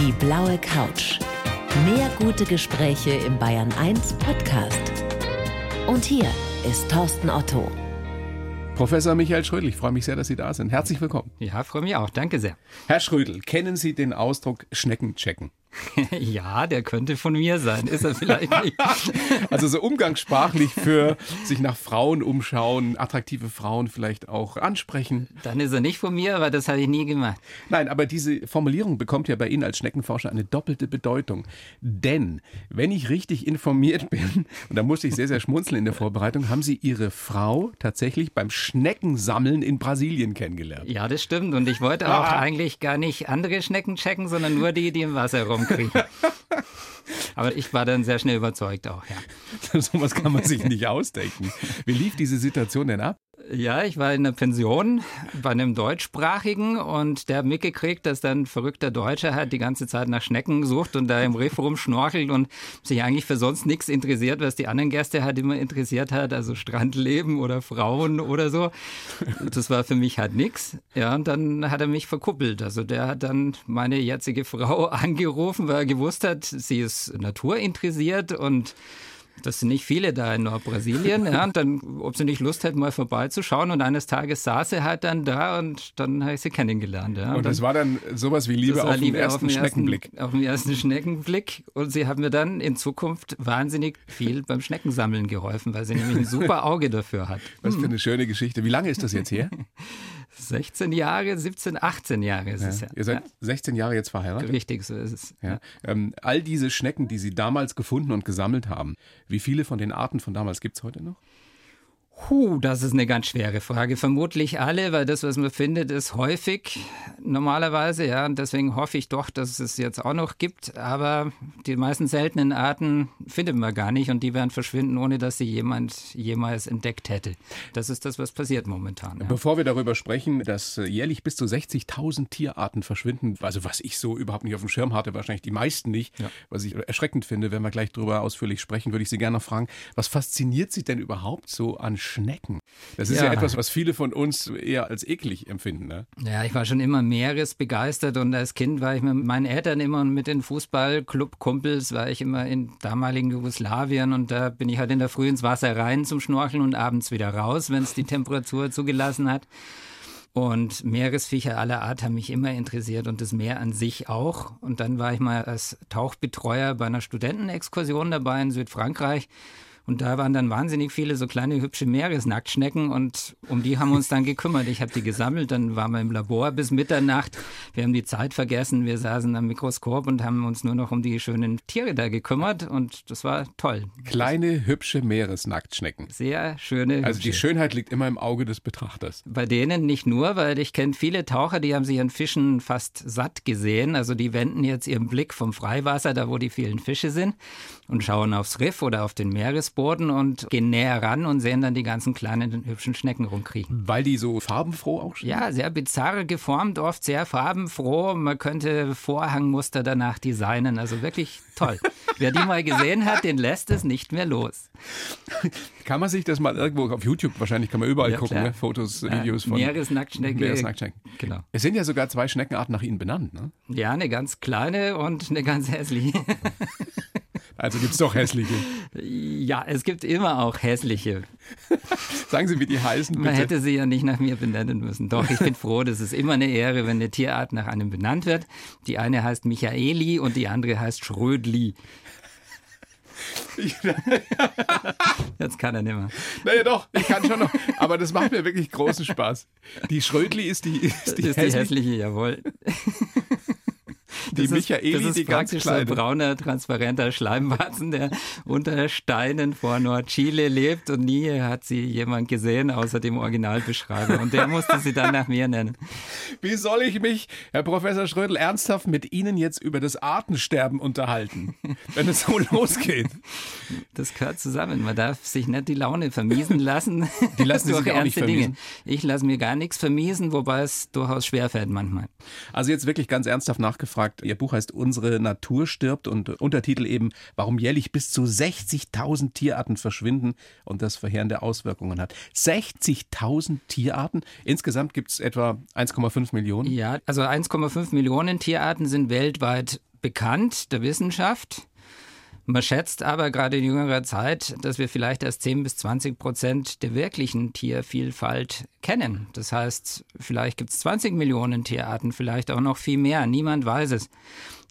Die blaue Couch. Mehr gute Gespräche im Bayern 1 Podcast. Und hier ist Thorsten Otto. Professor Michael Schrödel, ich freue mich sehr, dass Sie da sind. Herzlich willkommen. Ja, freue mich auch. Danke sehr. Herr Schrödel, kennen Sie den Ausdruck Schnecken checken? ja, der könnte von mir sein. Ist er vielleicht nicht. also so umgangssprachlich für sich nach Frauen umschauen, attraktive Frauen vielleicht auch ansprechen. Dann ist er nicht von mir, aber das habe ich nie gemacht. Nein, aber diese Formulierung bekommt ja bei Ihnen als Schneckenforscher eine doppelte Bedeutung. Denn, wenn ich richtig informiert bin, und da musste ich sehr, sehr schmunzeln in der Vorbereitung, haben Sie Ihre Frau tatsächlich beim Schneckensammeln in Brasilien kennengelernt. Ja, das stimmt. Und ich wollte auch ah. eigentlich gar nicht andere Schnecken checken, sondern nur die, die im Wasser rum rumkriegen. Aber ich war dann sehr schnell überzeugt auch, ja. so was kann man sich nicht ausdenken. Wie lief diese Situation denn ab? Ja, ich war in einer Pension bei einem deutschsprachigen und der hat mitgekriegt, dass dann ein verrückter Deutscher halt die ganze Zeit nach Schnecken sucht und da im Riff rumschnorchelt und sich eigentlich für sonst nichts interessiert, was die anderen Gäste halt immer interessiert hat, also Strandleben oder Frauen oder so. Das war für mich halt nichts. Ja, und dann hat er mich verkuppelt. Also der hat dann meine jetzige Frau angerufen, weil er gewusst hat, sie ist naturinteressiert und das sind nicht viele da in Nordbrasilien. Ja, und dann, ob sie nicht Lust hätten, mal vorbeizuschauen. Und eines Tages saß sie halt dann da und dann habe ich sie kennengelernt. Ja. Und, und das war dann sowas wie Liebe, auf, Liebe den ersten auf Schneckenblick. Ersten, auf den ersten Schneckenblick. Und sie haben mir dann in Zukunft wahnsinnig viel beim Schneckensammeln geholfen, weil sie nämlich ein super Auge dafür hat. Was für hm. eine schöne Geschichte. Wie lange ist das jetzt her? 16 Jahre, 17, 18 Jahre ist ja. es ja. Ihr seid ja. 16 Jahre jetzt verheiratet? Richtig, so ist es. Ja. Ähm, all diese Schnecken, die Sie damals gefunden und gesammelt haben, wie viele von den Arten von damals gibt es heute noch? Puh, das ist eine ganz schwere Frage. Vermutlich alle, weil das, was man findet, ist häufig normalerweise, ja. Und deswegen hoffe ich doch, dass es jetzt auch noch gibt. Aber die meisten seltenen Arten findet man gar nicht und die werden verschwinden, ohne dass sie jemand jemals entdeckt hätte. Das ist das, was passiert momentan. Ja. Bevor wir darüber sprechen, dass jährlich bis zu 60.000 Tierarten verschwinden, also was ich so überhaupt nicht auf dem Schirm hatte, wahrscheinlich die meisten nicht, ja. was ich erschreckend finde, wenn wir gleich darüber ausführlich sprechen, würde ich Sie gerne noch fragen, was fasziniert Sie denn überhaupt so an Schnecken. Das ist ja. ja. etwas, was viele von uns eher als eklig empfinden. Ne? Ja, ich war schon immer meeresbegeistert und als Kind war ich mit meinen Eltern immer mit den Fußballclub-Kumpels, war ich immer in damaligen Jugoslawien und da bin ich halt in der Früh ins Wasser rein zum Schnorcheln und abends wieder raus, wenn es die Temperatur zugelassen hat. Und Meeresviecher aller Art haben mich immer interessiert und das Meer an sich auch. Und dann war ich mal als Tauchbetreuer bei einer Studentenexkursion dabei in Südfrankreich. Und da waren dann wahnsinnig viele so kleine hübsche Meeresnacktschnecken und um die haben wir uns dann gekümmert. Ich habe die gesammelt, dann waren wir im Labor bis Mitternacht. Wir haben die Zeit vergessen, wir saßen am Mikroskop und haben uns nur noch um die schönen Tiere da gekümmert und das war toll. Kleine hübsche Meeresnacktschnecken. Sehr schöne. Also die Schönheit liegt immer im Auge des Betrachters. Bei denen nicht nur, weil ich kenne viele Taucher, die haben sich an Fischen fast satt gesehen. Also die wenden jetzt ihren Blick vom Freiwasser, da wo die vielen Fische sind, und schauen aufs Riff oder auf den Meeresboden Meeresboden und gehen näher ran und sehen dann die ganzen kleinen hübschen Schnecken rumkriechen. Weil die so farbenfroh auch sind? Ja, sehr bizarr geformt, oft sehr farbenfroh. Man könnte Vorhangmuster danach designen. Also wirklich toll. Wer die mal gesehen hat, den lässt es nicht mehr los. Kann man sich das mal irgendwo auf YouTube, wahrscheinlich kann man überall ja, gucken, ne? Fotos, Videos von Meeresnacktschnecke. Meeresnacktschnecken. Genau. Es sind ja sogar zwei Schneckenarten nach Ihnen benannt, ne? Ja, eine ganz kleine und eine ganz hässliche. Also gibt es doch hässliche. Ja, es gibt immer auch hässliche. Sagen Sie, wie die heißen. Bitte. Man hätte sie ja nicht nach mir benennen müssen. Doch, ich bin froh, das ist immer eine Ehre, wenn eine Tierart nach einem benannt wird. Die eine heißt Michaeli und die andere heißt Schrödli. Jetzt kann er nicht mehr. Naja, doch, ich kann schon noch. Aber das macht mir wirklich großen Spaß. Die Schrödli ist die, ist die, ist die hässliche, jawohl. Die das Michaeli, ist, das ist die ganz kleine. So ein brauner, transparenter Schleimwatzen, der unter Steinen vor Nordchile lebt und nie hat sie jemand gesehen, außer dem Originalbeschreiber. Und der musste sie dann nach mir nennen. Wie soll ich mich, Herr Professor Schrödel, ernsthaft mit Ihnen jetzt über das Artensterben unterhalten, wenn es so losgeht? Das gehört zusammen. Man darf sich nicht die Laune vermiesen lassen. Die lassen sich auch nicht vermiesen. Dinge. Ich lasse mir gar nichts vermiesen, wobei es durchaus schwerfällt manchmal. Also jetzt wirklich ganz ernsthaft nachgefragt, Ihr Buch heißt Unsere Natur stirbt und Untertitel eben, warum jährlich bis zu 60.000 Tierarten verschwinden und das verheerende Auswirkungen hat. 60.000 Tierarten? Insgesamt gibt es etwa 1,5 Millionen? Ja, also 1,5 Millionen Tierarten sind weltweit bekannt der Wissenschaft. Man schätzt aber gerade in jüngerer Zeit, dass wir vielleicht erst 10 bis 20 Prozent der wirklichen Tiervielfalt kennen. Das heißt, vielleicht gibt es 20 Millionen Tierarten, vielleicht auch noch viel mehr. Niemand weiß es.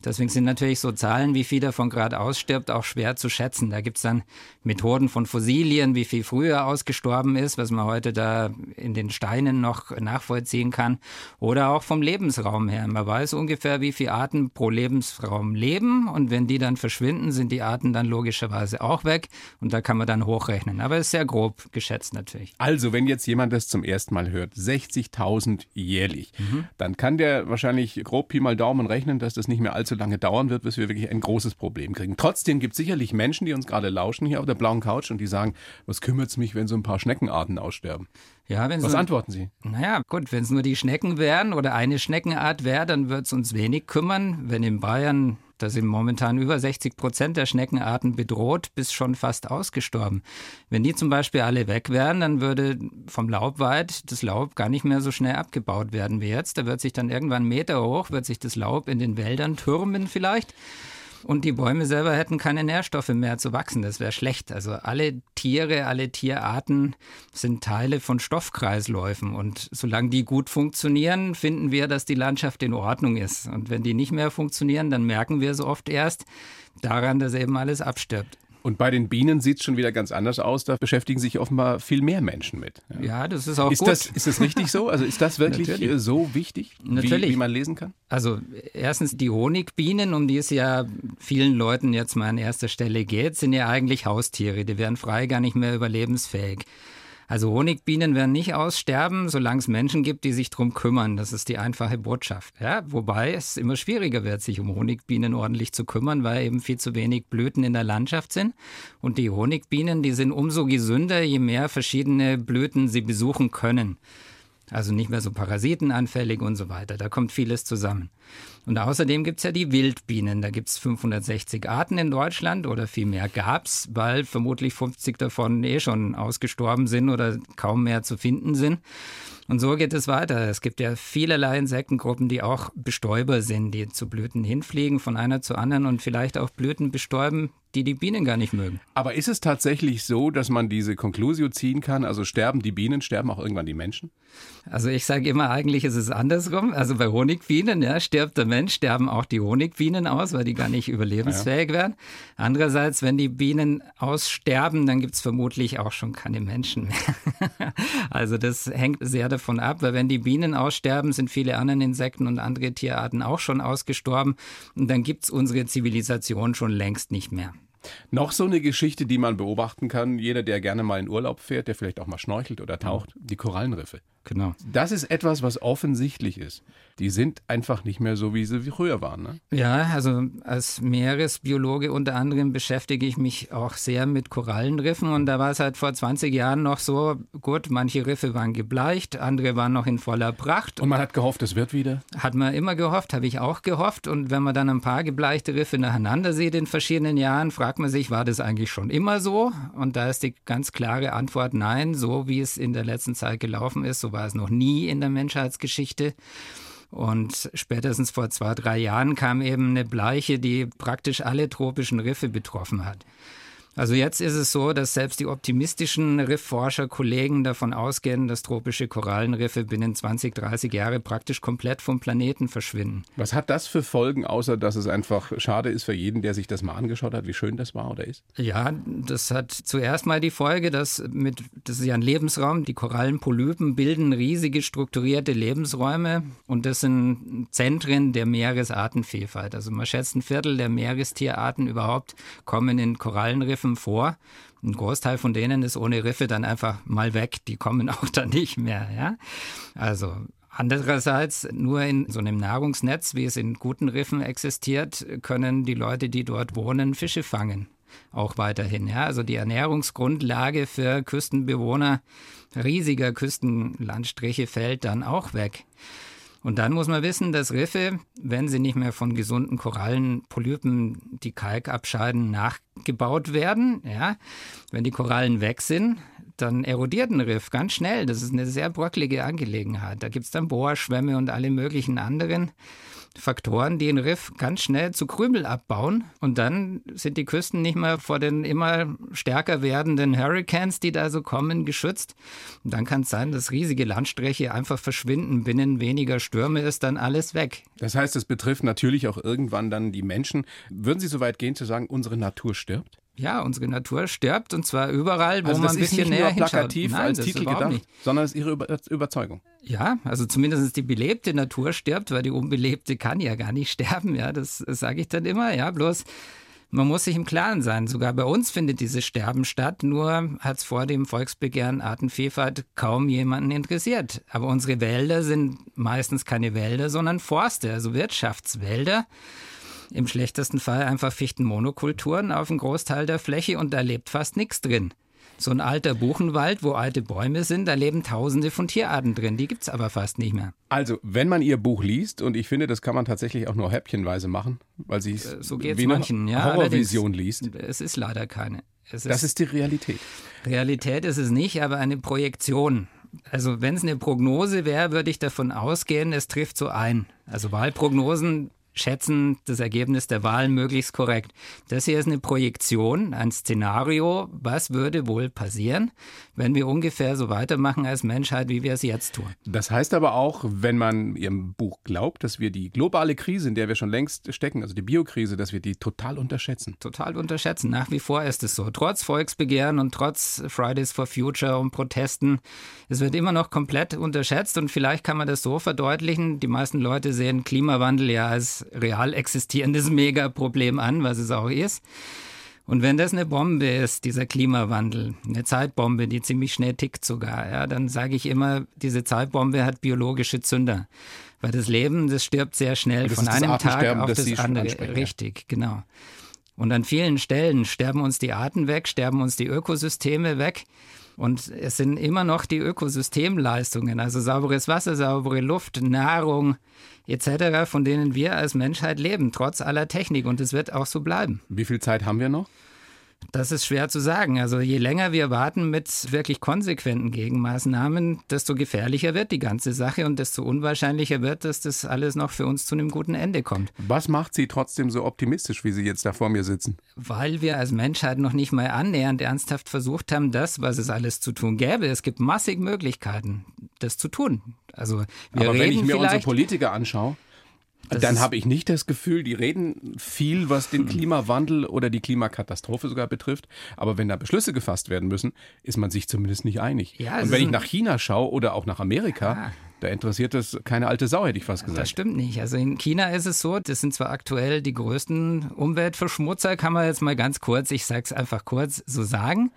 Deswegen sind natürlich so Zahlen, wie viel davon gerade ausstirbt, auch schwer zu schätzen. Da gibt es dann Methoden von Fossilien, wie viel früher ausgestorben ist, was man heute da in den Steinen noch nachvollziehen kann. Oder auch vom Lebensraum her. Man weiß ungefähr, wie viele Arten pro Lebensraum leben. Und wenn die dann verschwinden, sind die Arten dann logischerweise auch weg. Und da kann man dann hochrechnen. Aber es ist sehr grob geschätzt natürlich. Also, wenn jetzt jemand das zum ersten Mal hört, 60.000 jährlich, mhm. dann kann der wahrscheinlich grob Pi mal Daumen rechnen, dass das nicht mehr allzu allzu lange dauern wird, bis wir wirklich ein großes Problem kriegen. Trotzdem gibt es sicherlich Menschen, die uns gerade lauschen hier auf der blauen Couch und die sagen, was kümmert es mich, wenn so ein paar Schneckenarten aussterben? Ja, was so, antworten Sie? Naja, gut, wenn es nur die Schnecken wären oder eine Schneckenart wäre, dann würde es uns wenig kümmern. Wenn in Bayern da sind momentan über 60 Prozent der Schneckenarten bedroht, bis schon fast ausgestorben. Wenn die zum Beispiel alle weg wären, dann würde vom Laubwald das Laub gar nicht mehr so schnell abgebaut werden wie jetzt. Da wird sich dann irgendwann Meter hoch, wird sich das Laub in den Wäldern türmen vielleicht. Und die Bäume selber hätten keine Nährstoffe mehr zu wachsen. Das wäre schlecht. Also alle Tiere, alle Tierarten sind Teile von Stoffkreisläufen. Und solange die gut funktionieren, finden wir, dass die Landschaft in Ordnung ist. Und wenn die nicht mehr funktionieren, dann merken wir so oft erst daran, dass eben alles abstirbt. Und bei den Bienen sieht es schon wieder ganz anders aus. Da beschäftigen sich offenbar viel mehr Menschen mit. Ja, ja das ist auch ist gut. Das, ist das richtig so? Also ist das wirklich Natürlich. so wichtig, Natürlich. Wie, wie man lesen kann? Also erstens die Honigbienen, um die es ja vielen Leuten jetzt mal an erster Stelle geht, sind ja eigentlich Haustiere. Die werden frei gar nicht mehr überlebensfähig. Also Honigbienen werden nicht aussterben, solange es Menschen gibt, die sich darum kümmern. Das ist die einfache Botschaft. Ja, wobei es immer schwieriger wird, sich um Honigbienen ordentlich zu kümmern, weil eben viel zu wenig Blüten in der Landschaft sind. Und die Honigbienen, die sind umso gesünder, je mehr verschiedene Blüten sie besuchen können. Also nicht mehr so parasitenanfällig und so weiter. Da kommt vieles zusammen. Und außerdem gibt es ja die Wildbienen. Da gibt es 560 Arten in Deutschland oder viel mehr gab es, weil vermutlich 50 davon eh schon ausgestorben sind oder kaum mehr zu finden sind. Und so geht es weiter. Es gibt ja vielerlei Insektengruppen, die auch Bestäuber sind, die zu Blüten hinfliegen, von einer zu anderen und vielleicht auch Blüten bestäuben, die die Bienen gar nicht mögen. Aber ist es tatsächlich so, dass man diese Konklusio ziehen kann? Also sterben die Bienen, sterben auch irgendwann die Menschen? Also ich sage immer, eigentlich ist es andersrum. Also bei Honigbienen ja, stirbt der Mensch, sterben auch die Honigbienen aus, weil die gar nicht überlebensfähig ja. werden. Andererseits, wenn die Bienen aussterben, dann gibt es vermutlich auch schon keine Menschen mehr. also das hängt sehr davon ab, weil wenn die Bienen aussterben, sind viele andere Insekten und andere Tierarten auch schon ausgestorben. Und dann gibt es unsere Zivilisation schon längst nicht mehr. Noch so eine Geschichte, die man beobachten kann, jeder, der gerne mal in Urlaub fährt, der vielleicht auch mal schnorchelt oder taucht, die Korallenriffe. Genau. Das ist etwas, was offensichtlich ist. Die sind einfach nicht mehr so, wie sie früher waren. Ne? Ja, also als Meeresbiologe unter anderem beschäftige ich mich auch sehr mit Korallenriffen und da war es halt vor 20 Jahren noch so, gut, manche Riffe waren gebleicht, andere waren noch in voller Pracht. Und man hat gehofft, es wird wieder? Hat man immer gehofft, habe ich auch gehofft und wenn man dann ein paar gebleichte Riffe nacheinander sieht in verschiedenen Jahren, fragt man sich, war das eigentlich schon immer so? Und da ist die ganz klare Antwort nein, so wie es in der letzten Zeit gelaufen ist, so war es noch nie in der Menschheitsgeschichte. Und spätestens vor zwei, drei Jahren kam eben eine Bleiche, die praktisch alle tropischen Riffe betroffen hat. Also jetzt ist es so, dass selbst die optimistischen Riffforscher-Kollegen davon ausgehen, dass tropische Korallenriffe binnen 20, 30 Jahre praktisch komplett vom Planeten verschwinden. Was hat das für Folgen, außer dass es einfach schade ist für jeden, der sich das mal angeschaut hat, wie schön das war oder ist? Ja, das hat zuerst mal die Folge, dass mit, das ist ja ein Lebensraum, die Korallenpolypen bilden riesige strukturierte Lebensräume und das sind Zentren der Meeresartenvielfalt. Also man schätzt ein Viertel der Meerestierarten überhaupt kommen in Korallenriffen Riffen vor. Ein Großteil von denen ist ohne Riffe dann einfach mal weg. Die kommen auch dann nicht mehr. Ja? Also Andererseits, nur in so einem Nahrungsnetz, wie es in guten Riffen existiert, können die Leute, die dort wohnen, Fische fangen. Auch weiterhin. Ja? Also die Ernährungsgrundlage für Küstenbewohner riesiger Küstenlandstriche fällt dann auch weg. Und dann muss man wissen, dass Riffe, wenn sie nicht mehr von gesunden Korallenpolypen, die Kalk abscheiden, nachgebaut werden, ja, wenn die Korallen weg sind, dann erodiert ein Riff ganz schnell. Das ist eine sehr bröcklige Angelegenheit. Da gibt es dann Bohrschwämme und alle möglichen anderen Faktoren, die ein Riff ganz schnell zu Krümel abbauen. Und dann sind die Küsten nicht mehr vor den immer stärker werdenden Hurricanes, die da so kommen, geschützt. Und dann kann es sein, dass riesige Landstriche einfach verschwinden. Binnen weniger Stürme ist dann alles weg. Das heißt, es betrifft natürlich auch irgendwann dann die Menschen. Würden Sie so weit gehen zu sagen, unsere Natur stirbt? Ja, unsere Natur stirbt und zwar überall, wo also man ein bisschen nicht näher nur plakativ Nein, als Titel gedacht, nicht. sondern es ist Ihre Über Überzeugung. Ja, also zumindest die belebte Natur stirbt, weil die unbelebte kann ja gar nicht sterben. Ja, das, das sage ich dann immer. Ja, bloß man muss sich im Klaren sein. Sogar bei uns findet dieses Sterben statt. Nur hat es vor dem Volksbegehren Artenvielfalt kaum jemanden interessiert. Aber unsere Wälder sind meistens keine Wälder, sondern Forste, also Wirtschaftswälder im schlechtesten Fall einfach Fichtenmonokulturen auf einem Großteil der Fläche und da lebt fast nichts drin. So ein alter Buchenwald, wo alte Bäume sind, da leben tausende von Tierarten drin. Die gibt es aber fast nicht mehr. Also, wenn man Ihr Buch liest, und ich finde, das kann man tatsächlich auch nur häppchenweise machen, weil sie es äh, so wie manchen, eine ja, Horrorvision liest. Es ist leider keine. Ist, das ist die Realität. Realität ist es nicht, aber eine Projektion. Also wenn es eine Prognose wäre, würde ich davon ausgehen, es trifft so ein. Also Wahlprognosen schätzen das Ergebnis der Wahlen möglichst korrekt. Das hier ist eine Projektion, ein Szenario. Was würde wohl passieren, wenn wir ungefähr so weitermachen als Menschheit, wie wir es jetzt tun? Das heißt aber auch, wenn man Ihrem Buch glaubt, dass wir die globale Krise, in der wir schon längst stecken, also die Biokrise, dass wir die total unterschätzen. Total unterschätzen. Nach wie vor ist es so. Trotz Volksbegehren und trotz Fridays for Future und Protesten, es wird immer noch komplett unterschätzt und vielleicht kann man das so verdeutlichen. Die meisten Leute sehen Klimawandel ja als real existierendes Megaproblem an, was es auch ist. Und wenn das eine Bombe ist, dieser Klimawandel, eine Zeitbombe, die ziemlich schnell tickt sogar, ja, dann sage ich immer, diese Zeitbombe hat biologische Zünder. Weil das Leben, das stirbt sehr schnell von einem Tag auf das, das andere. Richtig, genau. Und an vielen Stellen sterben uns die Arten weg, sterben uns die Ökosysteme weg. Und es sind immer noch die Ökosystemleistungen, also sauberes Wasser, saubere Luft, Nahrung etc., von denen wir als Menschheit leben, trotz aller Technik. Und es wird auch so bleiben. Wie viel Zeit haben wir noch? Das ist schwer zu sagen. Also je länger wir warten mit wirklich konsequenten Gegenmaßnahmen, desto gefährlicher wird die ganze Sache und desto unwahrscheinlicher wird, dass das alles noch für uns zu einem guten Ende kommt. Was macht Sie trotzdem so optimistisch, wie Sie jetzt da vor mir sitzen? Weil wir als Menschheit noch nicht mal annähernd ernsthaft versucht haben, das, was es alles zu tun gäbe. Es gibt massig Möglichkeiten, das zu tun. Also wir Aber wenn ich mir unsere Politiker anschaue, das dann habe ich nicht das Gefühl, die reden viel, was den Klimawandel oder die Klimakatastrophe sogar betrifft. Aber wenn da Beschlüsse gefasst werden müssen, ist man sich zumindest nicht einig. Ja, Und wenn ich nach China schaue oder auch nach Amerika, ah. Da interessiert es keine alte Sau, hätte ich fast gesagt. Das stimmt nicht. Also in China ist es so, das sind zwar aktuell die größten Umweltverschmutzer, kann man jetzt mal ganz kurz, ich sage es einfach kurz, so sagen.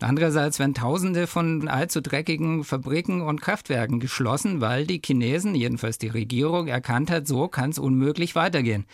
Andererseits werden Tausende von allzu dreckigen Fabriken und Kraftwerken geschlossen, weil die Chinesen, jedenfalls die Regierung, erkannt hat, so kann es unmöglich weitergehen.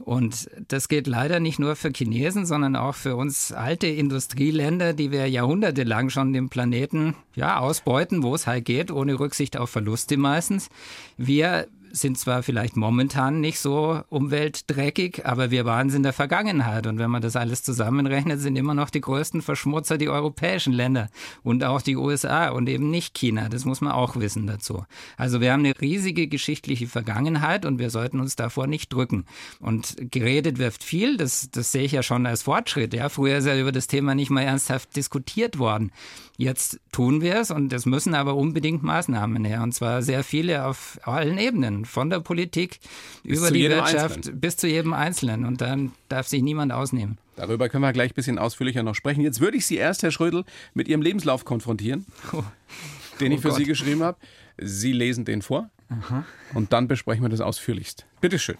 Und das geht leider nicht nur für Chinesen, sondern auch für uns alte Industrieländer, die wir jahrhundertelang schon den Planeten ja, ausbeuten, wo es halt geht, ohne Rücksicht auf Verluste meistens. Wir sind zwar vielleicht momentan nicht so umweltdreckig, aber wir waren es in der Vergangenheit. Und wenn man das alles zusammenrechnet, sind immer noch die größten Verschmutzer die europäischen Länder und auch die USA und eben nicht China. Das muss man auch wissen dazu. Also wir haben eine riesige geschichtliche Vergangenheit und wir sollten uns davor nicht drücken. Und geredet wirft viel, das, das sehe ich ja schon als Fortschritt. Ja, früher ist ja über das Thema nicht mal ernsthaft diskutiert worden. Jetzt tun wir es und es müssen aber unbedingt Maßnahmen her und zwar sehr viele auf allen Ebenen, von der Politik bis über die Wirtschaft Einzelnen. bis zu jedem Einzelnen und dann darf sich niemand ausnehmen. Darüber können wir gleich ein bisschen ausführlicher noch sprechen. Jetzt würde ich Sie erst, Herr Schrödel, mit Ihrem Lebenslauf konfrontieren, oh. den ich für oh Sie geschrieben habe. Sie lesen den vor Aha. und dann besprechen wir das ausführlichst. Bitte schön.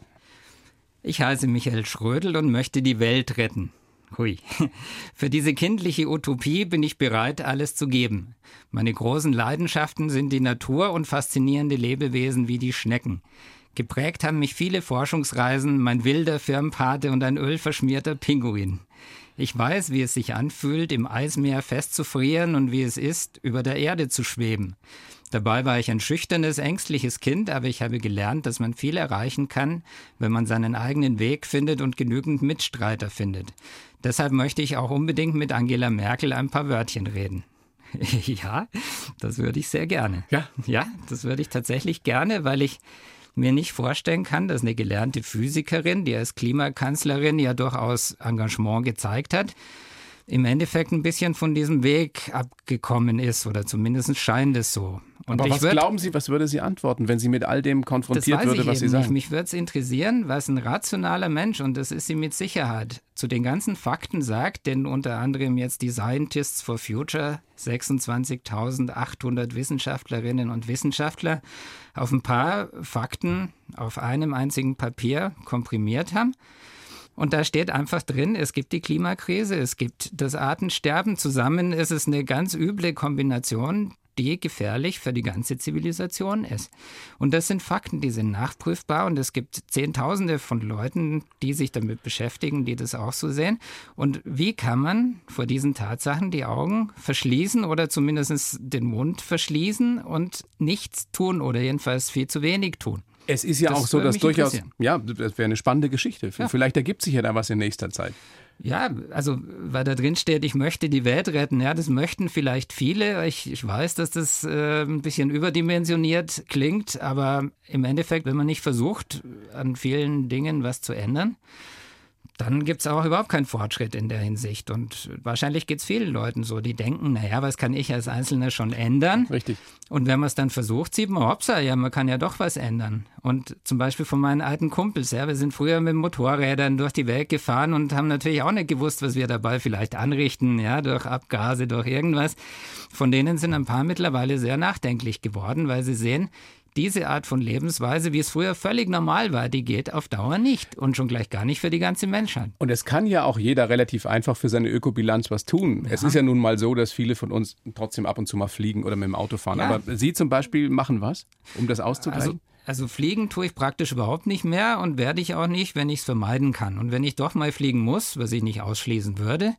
Ich heiße Michael Schrödel und möchte die Welt retten. Hui. Für diese kindliche Utopie bin ich bereit, alles zu geben. Meine großen Leidenschaften sind die Natur und faszinierende Lebewesen wie die Schnecken. Geprägt haben mich viele Forschungsreisen, mein wilder Firmpate und ein ölverschmierter Pinguin. Ich weiß, wie es sich anfühlt, im Eismeer festzufrieren und wie es ist, über der Erde zu schweben. Dabei war ich ein schüchternes, ängstliches Kind, aber ich habe gelernt, dass man viel erreichen kann, wenn man seinen eigenen Weg findet und genügend Mitstreiter findet. Deshalb möchte ich auch unbedingt mit Angela Merkel ein paar Wörtchen reden. ja, das würde ich sehr gerne. Ja? Ja, das würde ich tatsächlich gerne, weil ich mir nicht vorstellen kann, dass eine gelernte Physikerin, die als Klimakanzlerin ja durchaus Engagement gezeigt hat, im Endeffekt ein bisschen von diesem Weg abgekommen ist oder zumindest scheint es so. Und Aber was würd, glauben Sie, was würde sie antworten, wenn sie mit all dem konfrontiert würde, was Sie sagen? Nicht. Mich würde es interessieren, was ein rationaler Mensch, und das ist sie mit Sicherheit, zu den ganzen Fakten sagt, denn unter anderem jetzt die Scientists for Future, 26.800 Wissenschaftlerinnen und Wissenschaftler, auf ein paar Fakten auf einem einzigen Papier komprimiert haben. Und da steht einfach drin, es gibt die Klimakrise, es gibt das Artensterben. Zusammen ist es eine ganz üble Kombination, die gefährlich für die ganze Zivilisation ist. Und das sind Fakten, die sind nachprüfbar und es gibt Zehntausende von Leuten, die sich damit beschäftigen, die das auch so sehen. Und wie kann man vor diesen Tatsachen die Augen verschließen oder zumindest den Mund verschließen und nichts tun oder jedenfalls viel zu wenig tun? Es ist ja das auch so, dass durchaus, ja, das wäre eine spannende Geschichte. Ja. Vielleicht ergibt sich ja da was in nächster Zeit. Ja, also weil da drin steht, ich möchte die Welt retten. Ja, das möchten vielleicht viele. Ich, ich weiß, dass das äh, ein bisschen überdimensioniert klingt, aber im Endeffekt, wenn man nicht versucht, an vielen Dingen was zu ändern, dann gibt es auch überhaupt keinen Fortschritt in der Hinsicht. Und wahrscheinlich geht es vielen Leuten so, die denken, naja, was kann ich als Einzelner schon ändern? Richtig. Und wenn man es dann versucht, sieht man, hoppsa, ja, man kann ja doch was ändern. Und zum Beispiel von meinen alten Kumpels, ja, wir sind früher mit Motorrädern durch die Welt gefahren und haben natürlich auch nicht gewusst, was wir dabei vielleicht anrichten, ja, durch Abgase, durch irgendwas. Von denen sind ein paar mittlerweile sehr nachdenklich geworden, weil sie sehen, diese Art von Lebensweise, wie es früher völlig normal war, die geht auf Dauer nicht und schon gleich gar nicht für die ganze Menschheit. Und es kann ja auch jeder relativ einfach für seine Ökobilanz was tun. Ja. Es ist ja nun mal so, dass viele von uns trotzdem ab und zu mal fliegen oder mit dem Auto fahren. Ja. Aber Sie zum Beispiel machen was, um das auszugleichen? Also also fliegen tue ich praktisch überhaupt nicht mehr und werde ich auch nicht, wenn ich es vermeiden kann. Und wenn ich doch mal fliegen muss, was ich nicht ausschließen würde,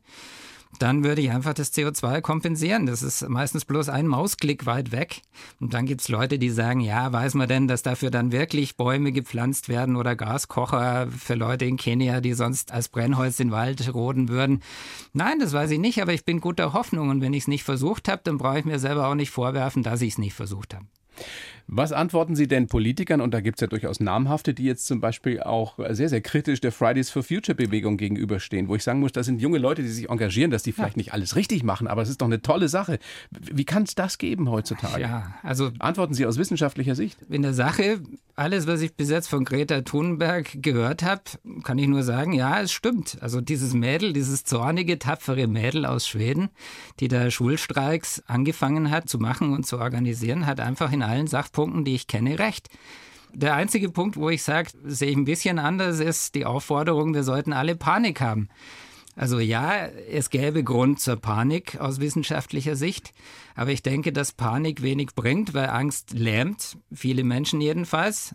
dann würde ich einfach das CO2 kompensieren. Das ist meistens bloß ein Mausklick weit weg. Und dann gibt es Leute, die sagen, ja, weiß man denn, dass dafür dann wirklich Bäume gepflanzt werden oder Gaskocher für Leute in Kenia, die sonst als Brennholz den Wald roden würden. Nein, das weiß ich nicht, aber ich bin guter Hoffnung. Und wenn ich es nicht versucht habe, dann brauche ich mir selber auch nicht vorwerfen, dass ich es nicht versucht habe. Was antworten Sie denn Politikern, und da gibt es ja durchaus namhafte, die jetzt zum Beispiel auch sehr, sehr kritisch der Fridays for Future Bewegung gegenüberstehen, wo ich sagen muss, das sind junge Leute, die sich engagieren, dass die vielleicht ja. nicht alles richtig machen, aber es ist doch eine tolle Sache. Wie kann es das geben heutzutage? Ja, also. Antworten Sie aus wissenschaftlicher Sicht? In der Sache, alles, was ich bis jetzt von Greta Thunberg gehört habe, kann ich nur sagen, ja, es stimmt. Also dieses Mädel, dieses zornige, tapfere Mädel aus Schweden, die da Schulstreiks angefangen hat zu machen und zu organisieren, hat einfach in allen Sach Punkten, die ich kenne, recht. Der einzige Punkt, wo ich sage, sehe ich ein bisschen anders, ist die Aufforderung, wir sollten alle Panik haben. Also ja, es gäbe Grund zur Panik aus wissenschaftlicher Sicht, aber ich denke, dass Panik wenig bringt, weil Angst lähmt, viele Menschen jedenfalls.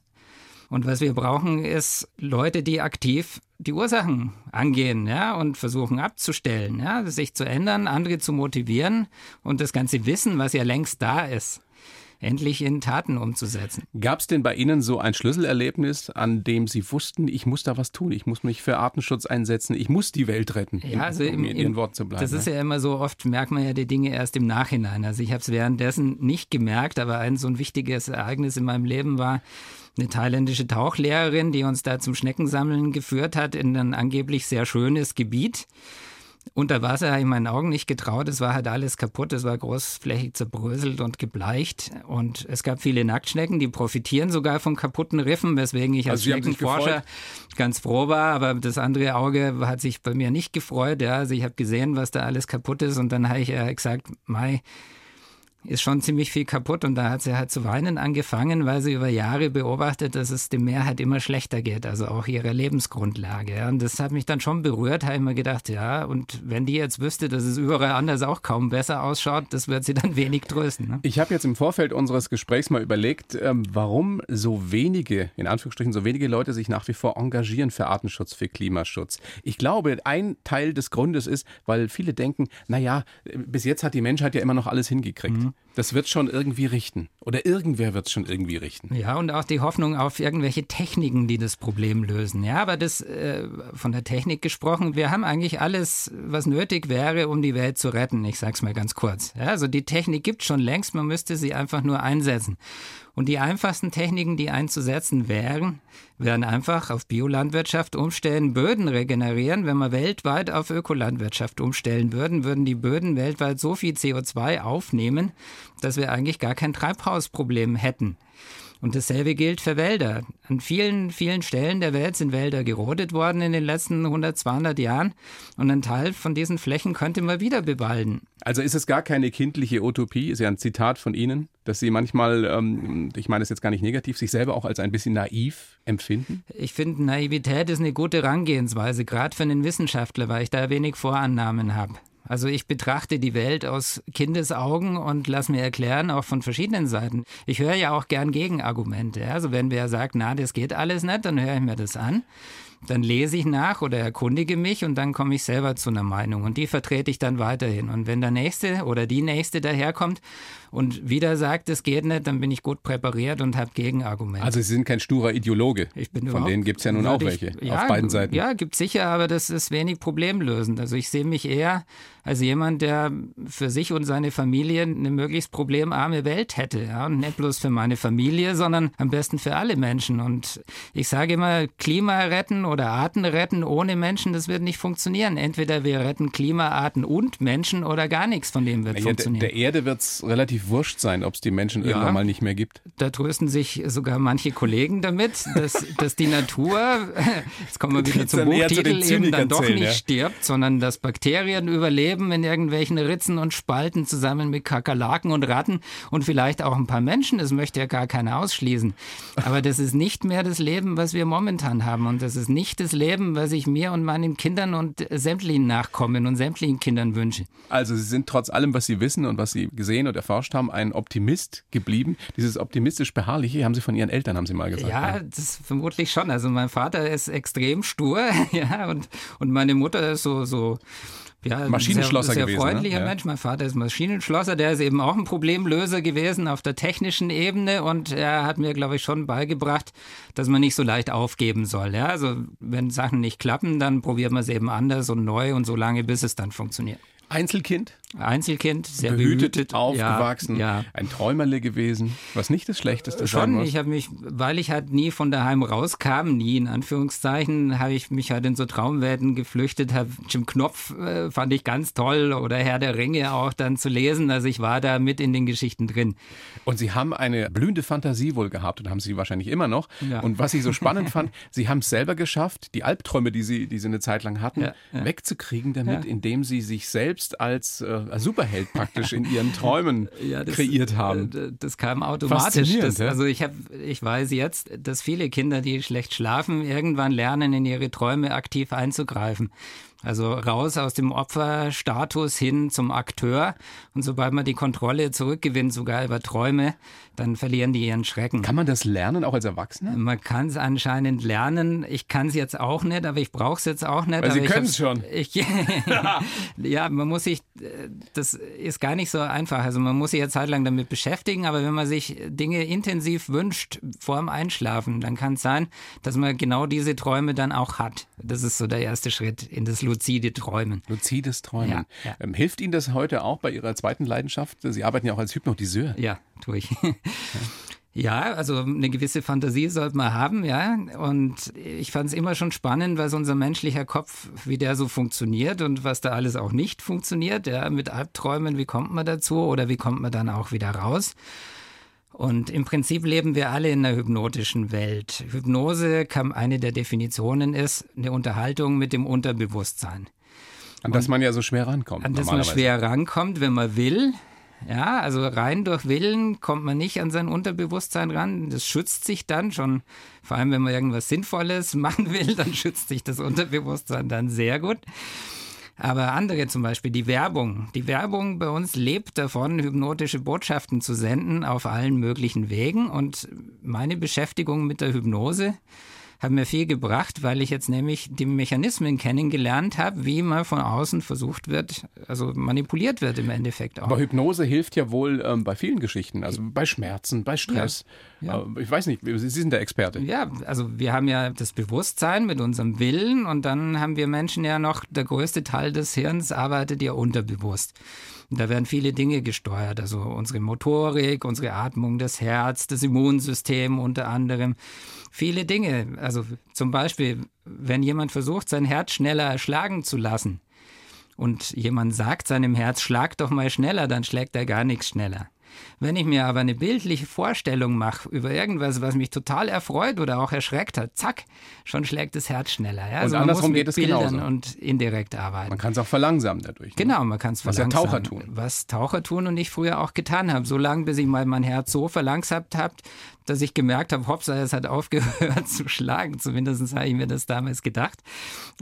Und was wir brauchen, ist Leute, die aktiv die Ursachen angehen, ja, und versuchen abzustellen, ja, sich zu ändern, andere zu motivieren und das ganze Wissen, was ja längst da ist, endlich in Taten umzusetzen. Gab es denn bei Ihnen so ein Schlüsselerlebnis, an dem Sie wussten, ich muss da was tun, ich muss mich für Artenschutz einsetzen, ich muss die Welt retten, ja, also um im, in Ihren Worten zu bleiben? Das ist ne? ja immer so, oft merkt man ja die Dinge erst im Nachhinein. Also ich habe es währenddessen nicht gemerkt, aber ein so ein wichtiges Ereignis in meinem Leben war, eine thailändische Tauchlehrerin, die uns da zum Schneckensammeln geführt hat in ein angeblich sehr schönes Gebiet. Unter Wasser habe ich meinen Augen nicht getraut. Es war halt alles kaputt. Es war großflächig zerbröselt und gebleicht. Und es gab viele Nacktschnecken, die profitieren sogar von kaputten Riffen, weswegen ich als also Schneckenforscher ganz froh war. Aber das andere Auge hat sich bei mir nicht gefreut. Ja, also ich habe gesehen, was da alles kaputt ist. Und dann habe ich äh, gesagt, Mai, ist schon ziemlich viel kaputt und da hat sie halt zu weinen angefangen, weil sie über Jahre beobachtet, dass es dem Meer halt immer schlechter geht, also auch ihre Lebensgrundlage. Und das hat mich dann schon berührt, habe ich mir gedacht, ja, und wenn die jetzt wüsste, dass es überall anders auch kaum besser ausschaut, das wird sie dann wenig trösten. Ne? Ich habe jetzt im Vorfeld unseres Gesprächs mal überlegt, ähm, warum so wenige, in Anführungsstrichen so wenige Leute sich nach wie vor engagieren für Artenschutz, für Klimaschutz. Ich glaube, ein Teil des Grundes ist, weil viele denken, naja, bis jetzt hat die Menschheit ja immer noch alles hingekriegt. Mhm. Mhm. das wird schon irgendwie richten. Oder irgendwer wird es schon irgendwie richten. Ja, und auch die Hoffnung auf irgendwelche Techniken, die das Problem lösen. Ja, aber das äh, von der Technik gesprochen, wir haben eigentlich alles, was nötig wäre, um die Welt zu retten. Ich sage es mal ganz kurz. Ja, also die Technik gibt schon längst, man müsste sie einfach nur einsetzen. Und die einfachsten Techniken, die einzusetzen wären, wären einfach auf Biolandwirtschaft umstellen, Böden regenerieren. Wenn wir weltweit auf Ökolandwirtschaft umstellen würden, würden die Böden weltweit so viel CO2 aufnehmen, dass wir eigentlich gar kein Treibhausproblem hätten. Und dasselbe gilt für Wälder. An vielen, vielen Stellen der Welt sind Wälder gerodet worden in den letzten 100, 200 Jahren. Und ein Teil von diesen Flächen könnte man wieder bewalden. Also ist es gar keine kindliche Utopie, ist ja ein Zitat von Ihnen, dass Sie manchmal, ähm, ich meine es jetzt gar nicht negativ, sich selber auch als ein bisschen naiv empfinden? Ich finde, Naivität ist eine gute Herangehensweise, gerade für einen Wissenschaftler, weil ich da wenig Vorannahmen habe. Also ich betrachte die Welt aus Kindesaugen und lass mir erklären, auch von verschiedenen Seiten. Ich höre ja auch gern Gegenargumente. Also wenn wer sagt, na, das geht alles nicht, dann höre ich mir das an. Dann lese ich nach oder erkundige mich und dann komme ich selber zu einer Meinung und die vertrete ich dann weiterhin. Und wenn der Nächste oder die Nächste daherkommt und wieder sagt, es geht nicht, dann bin ich gut präpariert und habe Gegenargumente. Also Sie sind kein sturer Ideologe. Ich bin Von denen gibt es ja nun auch welche ich, ja, auf beiden Seiten. Ja, gibt sicher, aber das ist wenig problemlösend. Also ich sehe mich eher als jemand, der für sich und seine Familie eine möglichst problemarme Welt hätte. Ja? Und nicht bloß für meine Familie, sondern am besten für alle Menschen. Und ich sage immer, Klima retten oder Arten retten ohne Menschen, das wird nicht funktionieren. Entweder wir retten Klima, Arten und Menschen oder gar nichts von dem wird ja, funktionieren. Der, der Erde wird es relativ relativ wurscht sein, ob es die Menschen ja, irgendwann mal nicht mehr gibt. Da trösten sich sogar manche Kollegen damit, dass, dass die Natur, jetzt kommen wir wieder zum Buchtitel, zu eben dann doch nicht ja. stirbt, sondern dass Bakterien überleben in irgendwelchen Ritzen und Spalten zusammen mit Kakerlaken und Ratten und vielleicht auch ein paar Menschen. Das möchte ja gar keiner ausschließen. Aber das ist nicht mehr das Leben, was wir momentan haben. Und das ist nicht das Leben, was ich mir und meinen Kindern und sämtlichen Nachkommen und sämtlichen Kindern wünsche. Also Sie sind trotz allem, was Sie wissen und was Sie gesehen und erfahren, geforscht haben, ein Optimist geblieben. Dieses optimistisch Beharrliche haben Sie von Ihren Eltern, haben Sie mal gesagt. Ja, das vermutlich schon. Also mein Vater ist extrem stur, ja, und, und meine Mutter ist so, so ja, Maschinenschlosser sehr, sehr gewesen, freundlicher ne? Mensch. Mein Vater ist Maschinenschlosser, der ist eben auch ein Problemlöser gewesen auf der technischen Ebene und er hat mir, glaube ich, schon beigebracht, dass man nicht so leicht aufgeben soll. Ja? Also wenn Sachen nicht klappen, dann probiert man es eben anders und neu und so lange, bis es dann funktioniert. Einzelkind? Einzelkind, sehr behütet, behütet aufgewachsen, ja, ja. ein Träumerle gewesen, was nicht das Schlechteste Schon, sein ich habe mich, weil ich halt nie von daheim rauskam, nie in Anführungszeichen, habe ich mich halt in so Traumwelten geflüchtet, habe Jim Knopf äh, fand ich ganz toll oder Herr der Ringe auch dann zu lesen, also ich war da mit in den Geschichten drin. Und Sie haben eine blühende Fantasie wohl gehabt und haben Sie wahrscheinlich immer noch. Ja. Und was ich so spannend fand, Sie haben es selber geschafft, die Albträume, die Sie, die Sie eine Zeit lang hatten, wegzukriegen damit, indem Sie sich selbst als äh, Superheld praktisch in ihren Träumen ja, das, kreiert haben. Äh, das kam automatisch. Das, also ich habe, ich weiß jetzt, dass viele Kinder, die schlecht schlafen, irgendwann lernen, in ihre Träume aktiv einzugreifen. Also raus aus dem Opferstatus hin zum Akteur. Und sobald man die Kontrolle zurückgewinnt, sogar über Träume, dann verlieren die ihren Schrecken. Kann man das lernen, auch als Erwachsener? Man kann es anscheinend lernen. Ich kann es jetzt auch nicht, aber ich brauche es jetzt auch nicht. Weil Sie können es schon. Ich, ja, man muss sich, das ist gar nicht so einfach. Also man muss sich ja zeitlang damit beschäftigen, aber wenn man sich Dinge intensiv wünscht vor dem Einschlafen, dann kann es sein, dass man genau diese Träume dann auch hat. Das ist so der erste Schritt in das luzide Träumen. Luzides Träumen. Ja, ja. Ähm, hilft Ihnen das heute auch bei Ihrer zweiten Leidenschaft? Sie arbeiten ja auch als Hypnotiseur. Ja, tue ich. Ja, also eine gewisse Fantasie sollte man haben, ja. Und ich fand es immer schon spannend, was unser menschlicher Kopf, wie der so funktioniert und was da alles auch nicht funktioniert. Ja, mit Albträumen, wie kommt man dazu oder wie kommt man dann auch wieder raus? Und im Prinzip leben wir alle in einer hypnotischen Welt. Hypnose, kann, eine der Definitionen ist eine Unterhaltung mit dem Unterbewusstsein. An das man ja so schwer rankommt. An das man schwer rankommt, wenn man will. Ja, also rein durch Willen kommt man nicht an sein Unterbewusstsein ran. Das schützt sich dann schon, vor allem wenn man irgendwas Sinnvolles machen will, dann schützt sich das Unterbewusstsein dann sehr gut. Aber andere zum Beispiel, die Werbung. Die Werbung bei uns lebt davon, hypnotische Botschaften zu senden auf allen möglichen Wegen. Und meine Beschäftigung mit der Hypnose Hat mir viel gebracht, weil ich jetzt nämlich die Mechanismen kennengelernt habe, wie man von außen versucht wird, also manipuliert wird im Endeffekt auch. Aber Hypnose hilft ja wohl ähm, bei vielen Geschichten, also bei Schmerzen, bei Stress. Ja, ja. Ich weiß nicht, Sie sind der Experte. Ja, also wir haben ja das Bewusstsein mit unserem Willen und dann haben wir Menschen ja noch, der größte Teil des Hirns arbeitet ja unterbewusst. Da werden viele Dinge gesteuert, also unsere Motorik, unsere Atmung, das Herz, das Immunsystem unter anderem. Viele Dinge. Also zum Beispiel, wenn jemand versucht, sein Herz schneller schlagen zu lassen und jemand sagt seinem Herz, schlag doch mal schneller, dann schlägt er gar nichts schneller. Wenn ich mir aber eine bildliche Vorstellung mache über irgendwas, was mich total erfreut oder auch erschreckt hat, zack, schon schlägt das Herz schneller. Ja? Also und andersrum geht es Bildern genauso. und indirekt arbeiten. Man kann es auch verlangsamen dadurch. Ne? Genau, man kann es verlangsamen. Was ja Taucher tun. Was Taucher tun und ich früher auch getan habe. So lange, bis ich mal mein Herz so verlangsamt habe, dass ich gemerkt habe, hoppsa, es hat aufgehört zu schlagen. Zumindest habe ich mir das damals gedacht.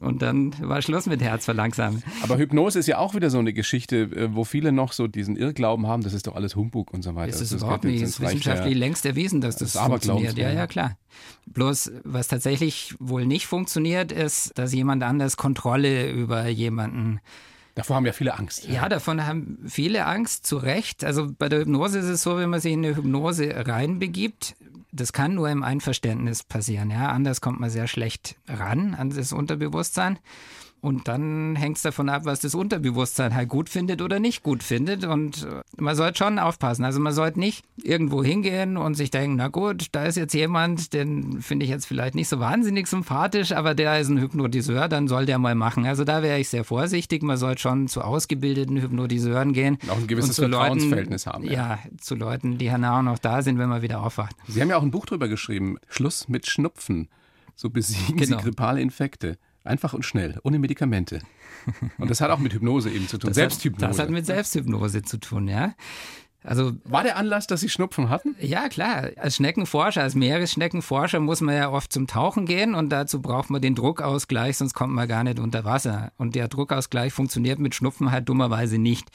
Und dann war Schluss mit Herzverlangsamen. Aber Hypnose ist ja auch wieder so eine Geschichte, äh, wo viele noch so diesen Irrglauben haben, das ist doch alles Humbug und so weiter. Ist es das überhaupt nicht. Es ist wissenschaftlich längst erwiesen, dass das, das funktioniert. Ja, ja, klar. Bloß, was tatsächlich wohl nicht funktioniert, ist, dass jemand anders Kontrolle über jemanden Davor haben ja viele Angst. Ja, davon haben viele Angst, zu Recht. Also bei der Hypnose ist es so, wenn man sich in eine Hypnose reinbegibt, das kann nur im Einverständnis passieren. Ja, anders kommt man sehr schlecht ran an das Unterbewusstsein. Und dann hängt es davon ab, was das Unterbewusstsein halt gut findet oder nicht gut findet. Und äh, man sollte schon aufpassen. Also man sollte nicht irgendwo hingehen und sich denken, na gut, da ist jetzt jemand, den finde ich jetzt vielleicht nicht so wahnsinnig sympathisch, aber der ist ein Hypnotiseur, dann soll der mal machen. Also da wäre ich sehr vorsichtig. Man sollte schon zu ausgebildeten Hypnotiseuren gehen. Und auch ein gewisses Vertrauensverhältnis haben. Ja. ja, zu Leuten, die auch noch da sind, wenn man wieder aufwacht. Sie haben ja auch ein Buch drüber geschrieben, Schluss mit Schnupfen. So besiegen genau. Sie grippale Infekte. Einfach und schnell, ohne Medikamente. Und das hat auch mit Hypnose eben zu tun. Das Selbsthypnose. Hat, das hat mit Selbsthypnose zu tun, ja. Also, War der Anlass, dass Sie Schnupfen hatten? Ja, klar. Als Schneckenforscher, als Meeresschneckenforscher muss man ja oft zum Tauchen gehen und dazu braucht man den Druckausgleich, sonst kommt man gar nicht unter Wasser. Und der Druckausgleich funktioniert mit Schnupfen halt dummerweise nicht.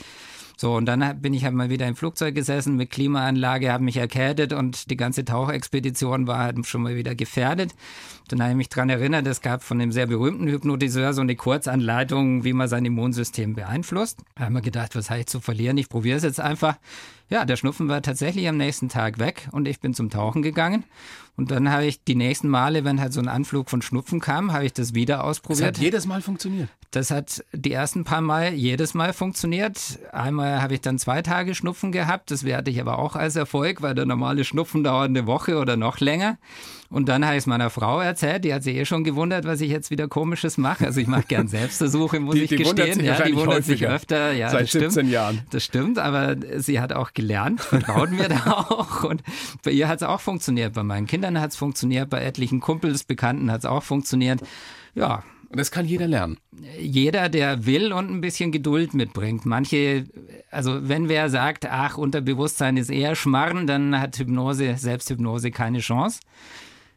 So, und dann bin ich halt mal wieder im Flugzeug gesessen mit Klimaanlage, habe mich erkältet und die ganze Tauchexpedition war halt schon mal wieder gefährdet. Dann habe ich mich daran erinnert, es gab von einem sehr berühmten Hypnotiseur so eine Kurzanleitung, wie man sein Immunsystem beeinflusst. Da haben wir gedacht, was habe ich zu verlieren? Ich probiere es jetzt einfach. Ja, der Schnupfen war tatsächlich am nächsten Tag weg und ich bin zum Tauchen gegangen. Und dann habe ich die nächsten Male, wenn halt so ein Anflug von Schnupfen kam, habe ich das wieder ausprobiert. Das hat jedes Mal funktioniert. Das hat die ersten paar Mal jedes Mal funktioniert. Einmal habe ich dann zwei Tage Schnupfen gehabt. Das werte ich aber auch als Erfolg, weil der normale Schnupfen dauert eine Woche oder noch länger. Und dann habe ich es meiner Frau erzählt. Die hat sich eh schon gewundert, was ich jetzt wieder Komisches mache. Also ich mache gern Selbstversuche, muss die, ich die gestehen. ja, die wundert sich öfter. Ja, Seit 17 stimmt. Jahren. Das stimmt, aber sie hat auch gelernt, vertraut mir da auch. Und bei ihr hat es auch funktioniert. Bei meinen Kindern hat es funktioniert, bei etlichen Kumpels, Bekannten hat es auch funktioniert. Ja, und das kann jeder lernen. Jeder, der will und ein bisschen Geduld mitbringt. Manche, also wenn wer sagt, ach, Unterbewusstsein ist eher Schmarren, dann hat Hypnose, Selbsthypnose keine Chance.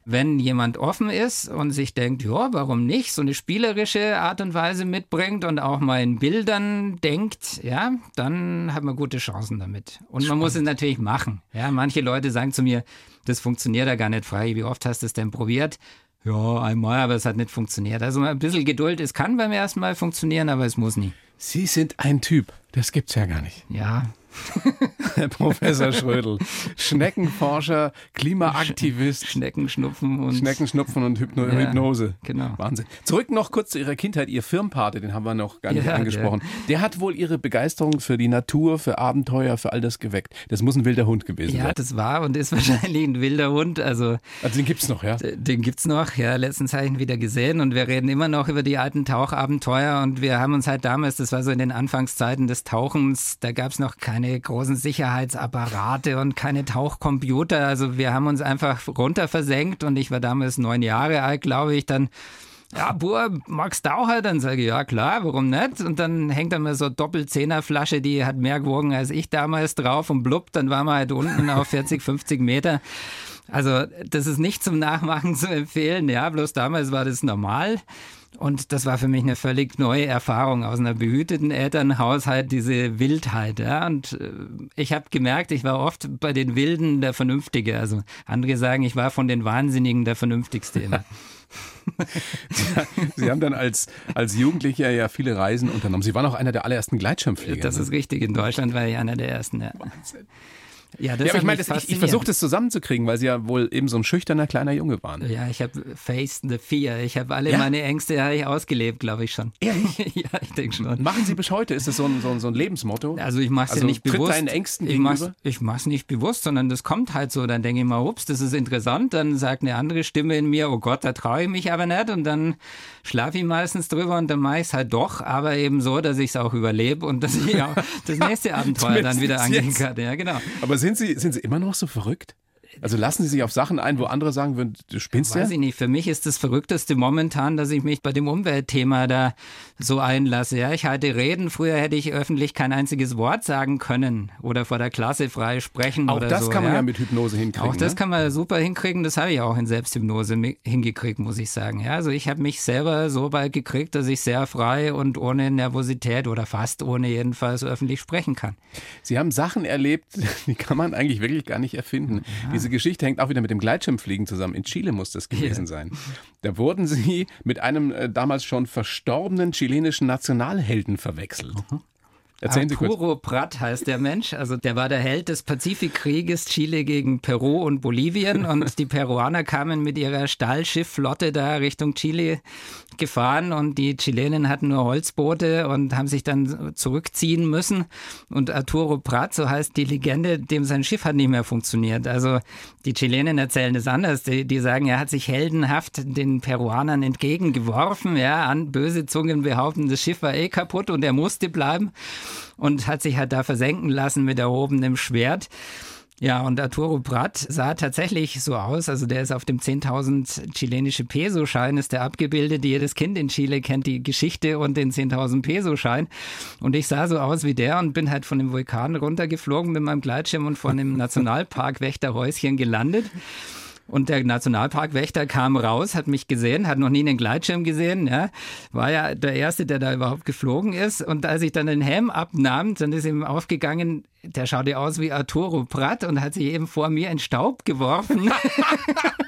Wenn jemand offen ist und sich denkt, ja, warum nicht, so eine spielerische Art und Weise mitbringt und auch mal in Bildern denkt, ja, dann hat man gute Chancen damit. Und Spannend. man muss es natürlich machen. Ja, manche Leute sagen zu mir, das funktioniert ja gar nicht frei. Wie oft hast du es denn probiert? Ja, einmal, aber es hat nicht funktioniert. Also ein bisschen Geduld, es kann beim ersten Mal funktionieren, aber es muss nie. Sie sind ein Typ, das gibt's ja gar nicht. Ja, Herr Professor Schrödel. Schneckenforscher, Klimaaktivist. Schneckenschnupfen und. Schneckenschnupfen und Hypno ja, Hypnose. Genau. Wahnsinn. Zurück noch kurz zu Ihrer Kindheit. Ihr Firmpate, den haben wir noch gar nicht ja, angesprochen. Der. der. hat wohl Ihre Begeisterung für die Natur, für Abenteuer, für all das geweckt. Das muss ein wilder Hund gewesen ja, sein. Ja, das war und ist wahrscheinlich ein wilder Hund. Also, also den gibt's noch, ja? Den gibt's noch. Ja, letztens habe ich ihn wieder gesehen und wir reden immer noch über die alten Tauchabenteuer und wir haben uns halt damals, das war so in den Anfangszeiten des Tauchens, da gab's noch keine großen Sicherheitsapparate und keine Tauchcomputer. Also wir haben uns einfach runter versenkt und ich war damals neun Jahre alt, glaube ich, dann ja, Bur, magst halt? Dann sage ich, ja klar, warum nicht? Und dann hängt da mal so Doppelzehnerflasche, die hat mehr gewogen als ich damals drauf und blub, dann waren wir halt unten auf 40, 50 Meter. Also das ist nicht zum Nachmachen zu empfehlen. Ja, bloß damals war das normal. Und das war für mich eine völlig neue Erfahrung aus einer behüteten Elternhaushalt, diese Wildheit. Ja. Und äh, ich habe gemerkt, ich war oft bei den Wilden der Vernünftige. Also andere sagen, ich war von den Wahnsinnigen der Vernünftigste immer. Sie haben dann als, als Jugendlicher ja viele Reisen unternommen. Sie waren auch einer der allerersten Gleitschirmflieger. Das ne? ist richtig. In Deutschland war ich einer der ersten. Ja. Wahnsinn. Ja, das ja, aber ich meine, ich, ich versuche das zusammenzukriegen, weil Sie ja wohl eben so ein schüchterner kleiner Junge waren. Ja, ich habe faced the fear. Ich habe alle ja? meine Ängste ja, ich ausgelebt, glaube ich schon. Ehrlich? ja, ich denke schon. Machen Sie bis heute? Ist das so ein, so ein, so ein Lebensmotto? Also ich mache es also ja nicht bewusst. Deinen Ängsten ich mache es nicht bewusst, sondern das kommt halt so. Dann denke ich mal, ups, das ist interessant. Dann sagt eine andere Stimme in mir, oh Gott, da traue ich mich aber nicht. Und dann schlafe ich meistens drüber und dann mache ich es halt doch, aber eben so, dass ich es auch überlebe und dass ich auch das nächste Abenteuer dann wieder angehen kann. Ja, genau. Aber sind Sie, sind Sie immer noch so verrückt? Also lassen Sie sich auf Sachen ein, wo andere sagen würden, du spinnst ja? Weiß ich nicht. Für mich ist das Verrückteste momentan, dass ich mich bei dem Umweltthema da so einlasse. Ja, ich halte Reden. Früher hätte ich öffentlich kein einziges Wort sagen können oder vor der Klasse frei sprechen auch oder so. Auch das kann man ja? ja mit Hypnose hinkriegen. Auch das ne? kann man super hinkriegen. Das habe ich auch in Selbsthypnose hingekriegt, muss ich sagen. Ja, also ich habe mich selber so weit gekriegt, dass ich sehr frei und ohne Nervosität oder fast ohne jedenfalls öffentlich sprechen kann. Sie haben Sachen erlebt, die kann man eigentlich wirklich gar nicht erfinden. Ja. Diese Geschichte hängt auch wieder mit dem Gleitschirmfliegen zusammen. In Chile muss das gewesen ja. sein. Da wurden sie mit einem äh, damals schon verstorbenen chilenischen Nationalhelden verwechselt. Mhm. Erzählen Sie Arturo kurz. Prat heißt der Mensch. Also der war der Held des Pazifikkrieges Chile gegen Peru und Bolivien. Und die Peruaner kamen mit ihrer Stahlschiffflotte da Richtung Chile gefahren und die Chilenen hatten nur Holzboote und haben sich dann zurückziehen müssen. Und Arturo Prat, so heißt die Legende, dem sein Schiff hat nicht mehr funktioniert. Also die Chilenen erzählen es anders. Die, die sagen, er hat sich heldenhaft den Peruanern entgegengeworfen. Ja, an böse Zungen behaupten, das Schiff war eh kaputt und er musste bleiben und hat sich halt da versenken lassen mit erhobenem Schwert. Ja, und Arturo Prat sah tatsächlich so aus. Also der ist auf dem 10.000 chilenische Peso-Schein, ist der abgebildet. Jedes Kind in Chile kennt die Geschichte und den 10.000 Peso-Schein. Und ich sah so aus wie der und bin halt von dem Vulkan runtergeflogen mit meinem Gleitschirm und von dem Nationalpark-Wächterhäuschen gelandet. Und der Nationalparkwächter kam raus, hat mich gesehen, hat noch nie einen Gleitschirm gesehen, ja. War ja der Erste, der da überhaupt geflogen ist. Und als ich dann den Helm abnahm, dann ist ihm aufgegangen, der schaute aus wie Arturo Pratt und hat sich eben vor mir in Staub geworfen.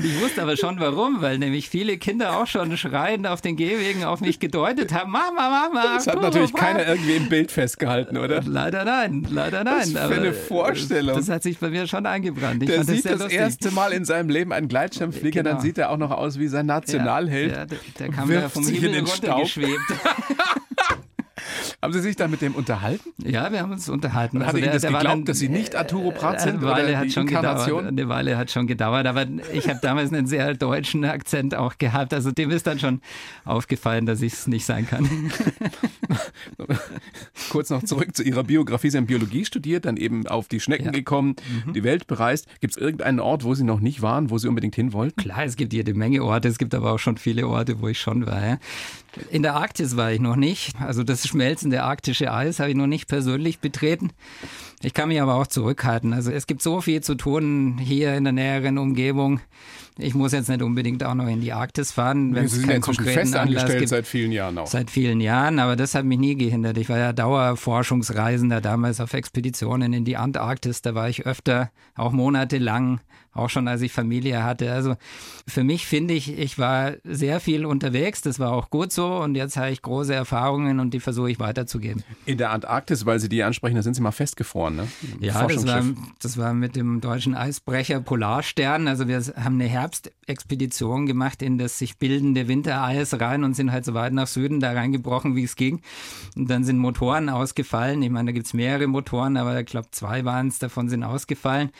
Und ich wusste aber schon warum, weil nämlich viele Kinder auch schon schreiend auf den Gehwegen auf mich gedeutet haben. Mama, Mama. Das hat natürlich keiner irgendwie im Bild festgehalten, oder? Leider nein, leider nein. Was für eine Vorstellung. Das hat sich bei mir schon eingebrannt. Ich der sieht das, das erste Mal in seinem Leben einen Gleitschirmflieger, genau. dann sieht er auch noch aus wie sein Nationalheld. Ja, ja, der, der kam da vom Himmel runtergeschwebt. Haben Sie sich da mit dem unterhalten? Ja, wir haben uns unterhalten. Und also hat er Ihnen das geglaubt, dann, dass Sie nicht Arturo Prat sind? Eine Weile, hat schon gedauert, eine Weile hat schon gedauert, aber ich habe damals einen sehr deutschen Akzent auch gehabt. Also dem ist dann schon aufgefallen, dass ich es nicht sein kann. Kurz noch zurück zu Ihrer Biografie. Sie haben Biologie studiert, dann eben auf die Schnecken ja. gekommen, mhm. die Welt bereist. Gibt es irgendeinen Ort, wo Sie noch nicht waren, wo Sie unbedingt hin wollten? Klar, es gibt jede Menge Orte. Es gibt aber auch schon viele Orte, wo ich schon war. In der Arktis war ich noch nicht. Also das schmelzende arktische Eis habe ich noch nicht persönlich betreten. Ich kann mich aber auch zurückhalten. Also es gibt so viel zu tun hier in der näheren Umgebung. Ich muss jetzt nicht unbedingt auch noch in die Arktis fahren, wenn es keinen konkreten fest Anlass gibt. seit vielen Jahren auch. Seit vielen Jahren, aber das hat mich nie gehindert. Ich war ja Dauerforschungsreisender damals auf Expeditionen in die Antarktis. Da war ich öfter, auch monatelang auch schon als ich Familie hatte. Also für mich finde ich, ich war sehr viel unterwegs, das war auch gut so und jetzt habe ich große Erfahrungen und die versuche ich weiterzugeben. In der Antarktis, weil Sie die ansprechen, da sind Sie mal festgefroren, ne? Ja, das war, das war mit dem deutschen Eisbrecher Polarstern. Also wir haben eine Herbstexpedition gemacht in das sich bildende Wintereis rein und sind halt so weit nach Süden da reingebrochen, wie es ging. Und dann sind Motoren ausgefallen. Ich meine, da gibt es mehrere Motoren, aber ich glaube, zwei waren es, davon sind ausgefallen.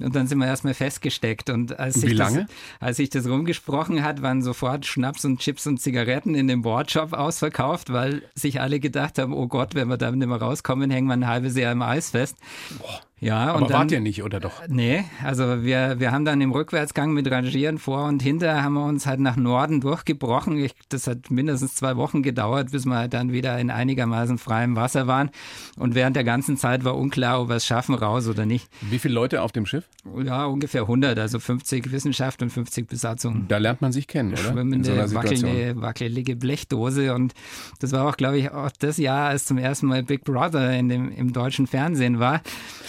Und dann sind wir erstmal festgesteckt. Und als, Wie lange? Das, als sich das rumgesprochen hat, waren sofort Schnaps und Chips und Zigaretten in dem Boardshop ausverkauft, weil sich alle gedacht haben, oh Gott, wenn wir da nicht mehr rauskommen, hängen wir ein halbes Jahr im Eis fest. Boah. Ja, Aber und dann, wart ihr nicht, oder doch? Nee, also wir, wir haben dann im Rückwärtsgang mit Rangieren vor und hinter haben wir uns halt nach Norden durchgebrochen. Ich, das hat mindestens zwei Wochen gedauert, bis wir halt dann wieder in einigermaßen freiem Wasser waren. Und während der ganzen Zeit war unklar, ob wir es schaffen, raus oder nicht. Wie viele Leute auf dem Schiff? Ja, ungefähr 100, also 50 Wissenschaft und 50 Besatzung. Da lernt man sich kennen, oder? Schwimmende, so wackelnde, wackelige Blechdose. Und das war auch, glaube ich, auch das Jahr, als zum ersten Mal Big Brother in dem, im deutschen Fernsehen war.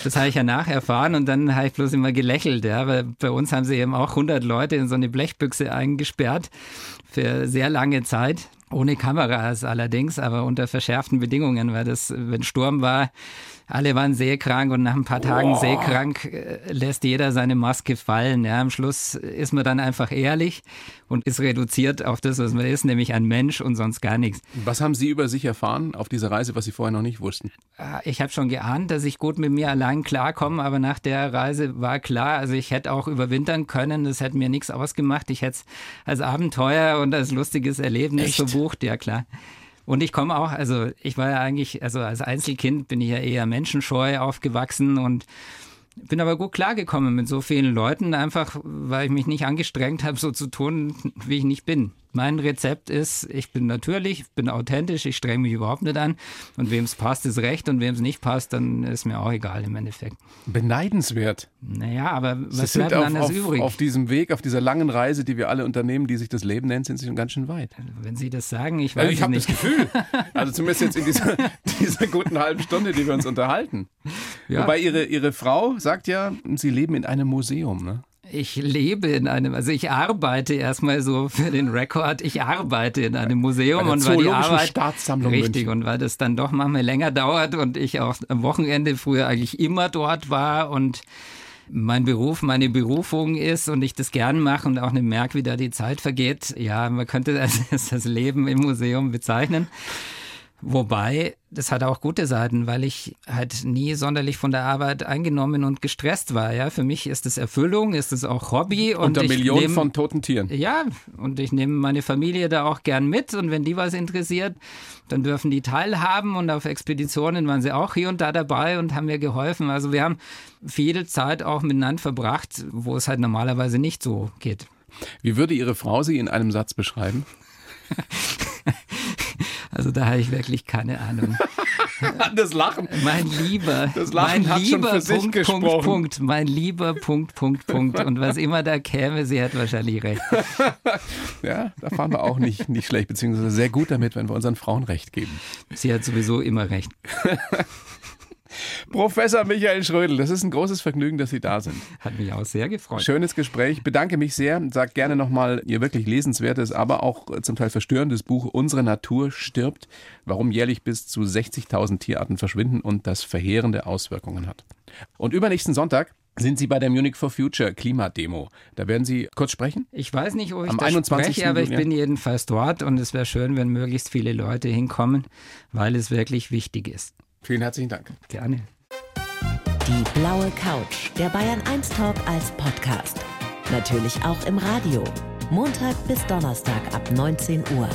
Das habe ich ja nacherfahren und dann habe ich bloß immer gelächelt. Ja, weil bei uns haben sie eben auch 100 Leute in so eine Blechbüchse eingesperrt für sehr lange Zeit. Ohne Kameras allerdings, aber unter verschärften Bedingungen, weil das, wenn Sturm war, alle waren seekrank und nach ein paar Tagen oh. seekrank äh, lässt jeder seine Maske fallen. Ja, am Schluss ist man dann einfach ehrlich und ist reduziert auf das, was man ist, nämlich ein Mensch und sonst gar nichts. Was haben Sie über sich erfahren auf dieser Reise, was Sie vorher noch nicht wussten? Ah, ich habe schon geahnt, dass ich gut mit mir allein klarkomme, aber nach der Reise war klar, also ich hätte auch überwintern können, das hätte mir nichts ausgemacht. Ich hätte es als Abenteuer und als lustiges Erlebnis Echt? verbucht, ja klar. Und ich komme auch, also ich war ja eigentlich, also als Einzelkind bin ich ja eher menschenscheu aufgewachsen und bin aber gut klargekommen mit so vielen Leuten, einfach weil ich mich nicht angestrengt habe, so zu tun, wie ich nicht bin. Mein Rezept ist, ich bin natürlich, bin authentisch, ich strenge mich überhaupt nicht an. Und wem es passt, ist recht. Und wem es nicht passt, dann ist mir auch egal im Endeffekt. Beneidenswert. Naja, aber was Sie bleibt auf, anders auf, übrig? Auf diesem Weg, auf dieser langen Reise, die wir alle unternehmen, die sich das Leben nennt, sind Sie schon ganz schön weit. Wenn Sie das sagen, ich also weiß ich habe das Gefühl. Also zumindest jetzt in dieser, dieser guten halben Stunde, die wir uns unterhalten. Ja. Wobei Ihre, Ihre Frau sagt ja, Sie leben in einem Museum, ne? Ich lebe in einem, also ich arbeite erstmal so für den Rekord, ich arbeite in einem Museum und weil die Arbeit Staatssammlung richtig München. und weil das dann doch manchmal länger dauert und ich auch am Wochenende früher eigentlich immer dort war und mein Beruf meine Berufung ist und ich das gern mache und auch nicht merke, wie da die Zeit vergeht. Ja, man könnte das, das Leben im Museum bezeichnen. Wobei, das hat auch gute Seiten, weil ich halt nie sonderlich von der Arbeit eingenommen und gestresst war. Ja, für mich ist es Erfüllung, ist es auch Hobby. Und Unter Millionen nehm, von toten Tieren. Ja, und ich nehme meine Familie da auch gern mit. Und wenn die was interessiert, dann dürfen die teilhaben. Und auf Expeditionen waren sie auch hier und da dabei und haben mir geholfen. Also wir haben viel Zeit auch miteinander verbracht, wo es halt normalerweise nicht so geht. Wie würde Ihre Frau Sie in einem Satz beschreiben? Also da habe ich wirklich keine Ahnung. das Lachen. Mein Lieber. Das Lachen mein hat lieber schon für Punkt, sich gesprochen. Punkt, Punkt. Mein lieber Punkt, Punkt, Punkt. Und was immer da käme, sie hat wahrscheinlich recht. ja, da fahren wir auch nicht, nicht schlecht, beziehungsweise sehr gut damit, wenn wir unseren Frauen recht geben. Sie hat sowieso immer recht. Professor Michael Schrödel, das ist ein großes Vergnügen, dass Sie da sind. Hat mich auch sehr gefreut. Schönes Gespräch. Bedanke mich sehr. Sag gerne nochmal Ihr wirklich lesenswertes, aber auch zum Teil verstörendes Buch Unsere Natur stirbt, warum jährlich bis zu 60.000 Tierarten verschwinden und das verheerende Auswirkungen hat. Und übernächsten Sonntag sind Sie bei der Munich for Future Klimademo. Da werden Sie kurz sprechen? Ich weiß nicht, ob ich Am da 21. spreche, aber ich bin jedenfalls dort und es wäre schön, wenn möglichst viele Leute hinkommen, weil es wirklich wichtig ist. Vielen herzlichen Dank. Gerne. Die blaue Couch, der Bayern 1 Talk als Podcast. Natürlich auch im Radio. Montag bis Donnerstag ab 19 Uhr.